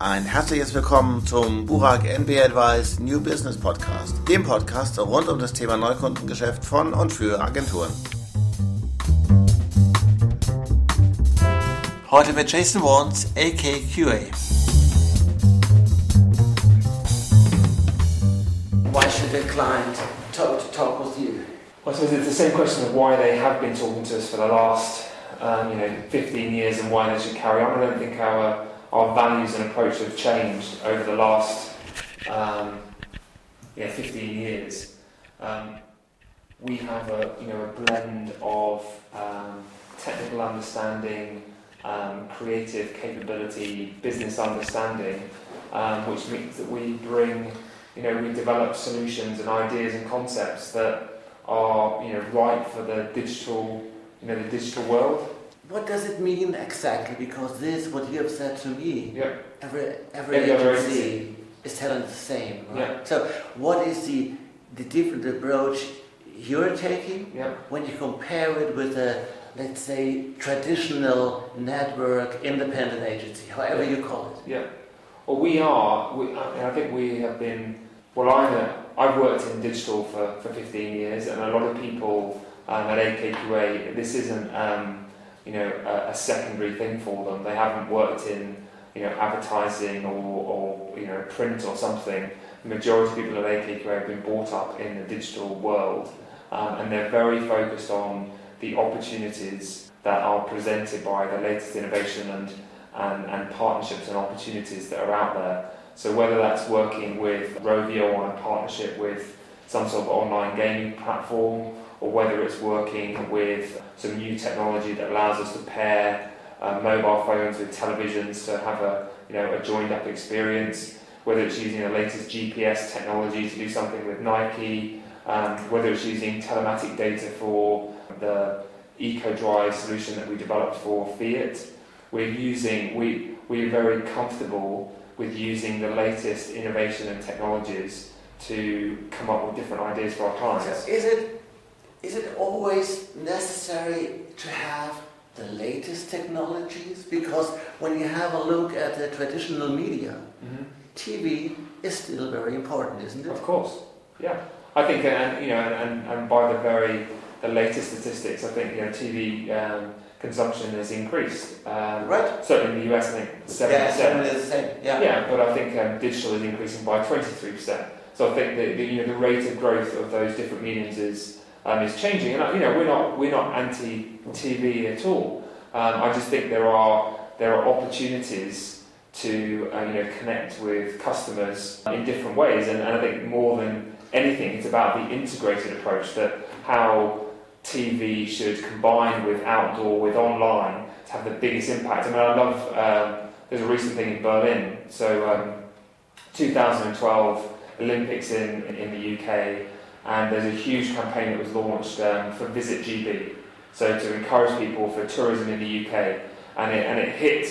Ein herzliches Willkommen zum Burak NB Advice New Business Podcast, dem Podcast rund um das Thema Neukundengeschäft von und für Agenturen. Heute mit Jason Warnes, AKQA. Why should a client talk, to talk with you? Well, I suppose it's the same question of why they have been talking to us for the last, um, you know, 15 years and why they should carry on. I don't think our our values and approach have changed over the last, um, yeah, 15 years. Um, we have a you know a blend of um, technical understanding, um, creative capability, business understanding, um, which means that we bring you know we develop solutions and ideas and concepts that are you know right for the digital you know the digital world. What does it mean exactly? Because this, what you have said to me, Yeah. every every, Every agency agency. is telling the same, right? Yeah. So, what is the the different approach you're taking Yeah. when you compare it with a let's say traditional network independent agency, however you call it? Yeah. Well, we are. We, I, I think we have been. Well, I'm a, I've worked in digital for, for 15 years, and a lot of people um, at AKQA, this isn't um, you know a, a secondary thing for them. They haven't worked in you know advertising or, or you know print or something. The majority of people at AKQA have been brought up in the digital world, um, and they're very focused on the opportunities that are presented by the latest innovation and and, and partnerships and opportunities that are out there. So whether that's working with Rovio on a partnership with some sort of online gaming platform, or whether it's working with some new technology that allows us to pair uh, mobile phones with televisions to have a you know a joined up experience, whether it's using the latest GPS technology to do something with Nike, um, whether it's using telematic data for the EcoDrive solution that we developed for Fiat. We're using we we're very comfortable with using the latest innovation and technologies to come up with different ideas for our clients. So is it is it always necessary to have the latest technologies? Because when you have a look at the traditional media, Mhm. TV is still very important, isn't it? Of course, yeah. I think, and you know, and, and by the very the latest statistics, I think you know TV um, consumption has increased. Um, Right. Certainly in the US, I think seven Yeah, percent. certainly the same. Yeah. Yeah, but I think um, digital is increasing by 23%. So I think that the, you know, the rate of growth of those different mediums is um, is changing. And you know, we're not we're not anti TV at all. Um, I just think there are there are opportunities to uh, you know connect with customers in different ways. And, and I think more than anything, it's about the integrated approach that how TV should combine with outdoor, with online, to have the biggest impact. I mean, I love. Um, there's a recent thing in Berlin. So, um, 2012 Olympics in in the UK, and there's a huge campaign that was launched um, for Visit GB. So to encourage people for tourism in the UK, and it and it hit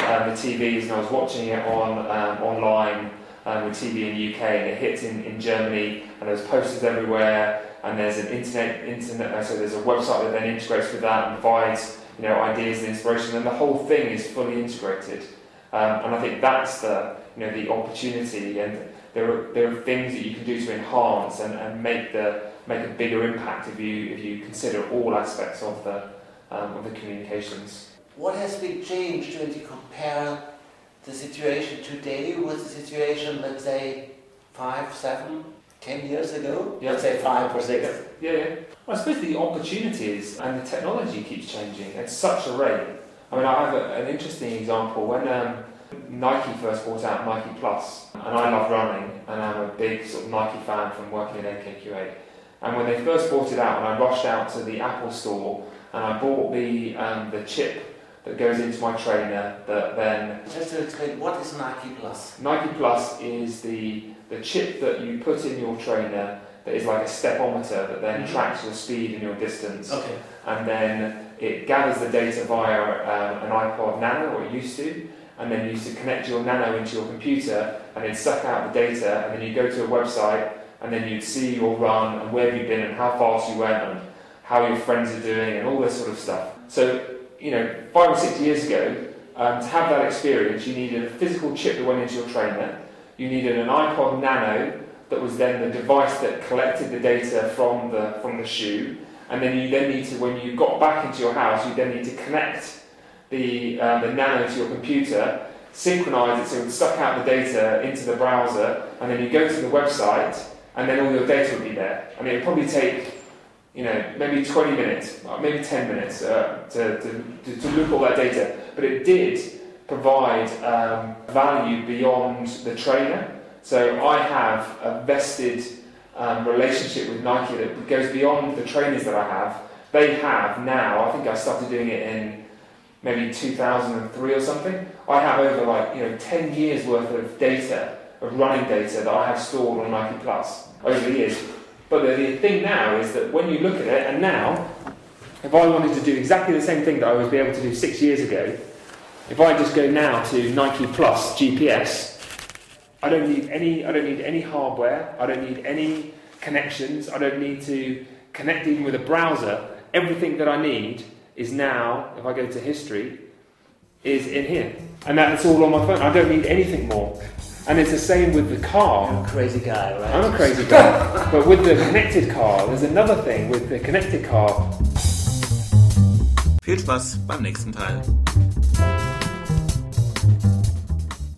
um, the TVs, and I was watching it on um, online um, with TV in the UK, and it hit in, in Germany, and there's posters everywhere, and there's an internet internet, uh, so there's a website that then integrates with that and provides you know ideas and inspiration, and the whole thing is fully integrated. Um, and I think that's the you know the opportunity, and there are there are things that you can do to enhance and, and make the make a bigger impact if you if you consider all aspects of the um, of the communications. What has been changed when you compare the situation today with the situation, let's say, five, seven, ten years ago? Yeah. Let's say five or six. Yeah, yeah. I suppose the opportunities and the technology keeps changing at such a rate. I mean, I have a, an interesting example when um, Nike first brought out Nike Plus, and I love running, and I'm a big sort of Nike fan from working in AKQA. And when they first brought it out, and I rushed out to the Apple store, and I bought the um, the chip that goes into my trainer that then Just to explain, what is Nike Plus? Nike Plus is the the chip that you put in your trainer that is like a stepometer that then Mhm. tracks your speed and your distance, Okay. and then it gathers the data via um, an iPod Nano, or it used to, and then you used to connect your Nano into your computer and then suck out the data, and then you go to a website, and then you'd see your run and where you've been and how fast you went and how your friends are doing and all this sort of stuff. So you know, five or six years ago, um, to have that experience, you needed a physical chip that went into your trainer. You needed an iPod Nano that was then the device that collected the data from the from the shoe, and then you then need to, when you got back into your house, you then need to connect the um, the Nano to your computer, synchronize it so it suck out the data into the browser, and then you go to the website, and then all your data would be there. I mean, it'd probably take you know, maybe 20 minutes, maybe 10 minutes uh, to, to, to, look all that data. But it did provide um, value beyond the trainer. So I have a vested um, relationship with Nike that goes beyond the trainers that I have. They have now, I think I started doing it in maybe 2003 or something. I have over like, you know, 10 years worth of data, of running data that I have stored on Nike Plus over the years. But the, the thing now is that when you look at it, and now, if I wanted to do exactly the same thing that I was able to do six years ago, if I just go now to Nike Plus GPS, I don't need any. I don't need any hardware. I don't need any connections. I don't need to connect even with a browser. Everything that I need is now. If I go to history, is in here, and that's all on my phone. I don't need anything more. And it's the same with the car. You're a crazy guy, right? I'm a crazy guy. but with the connected car, there's another thing with the connected car. Viel Spaß beim nächsten Teil.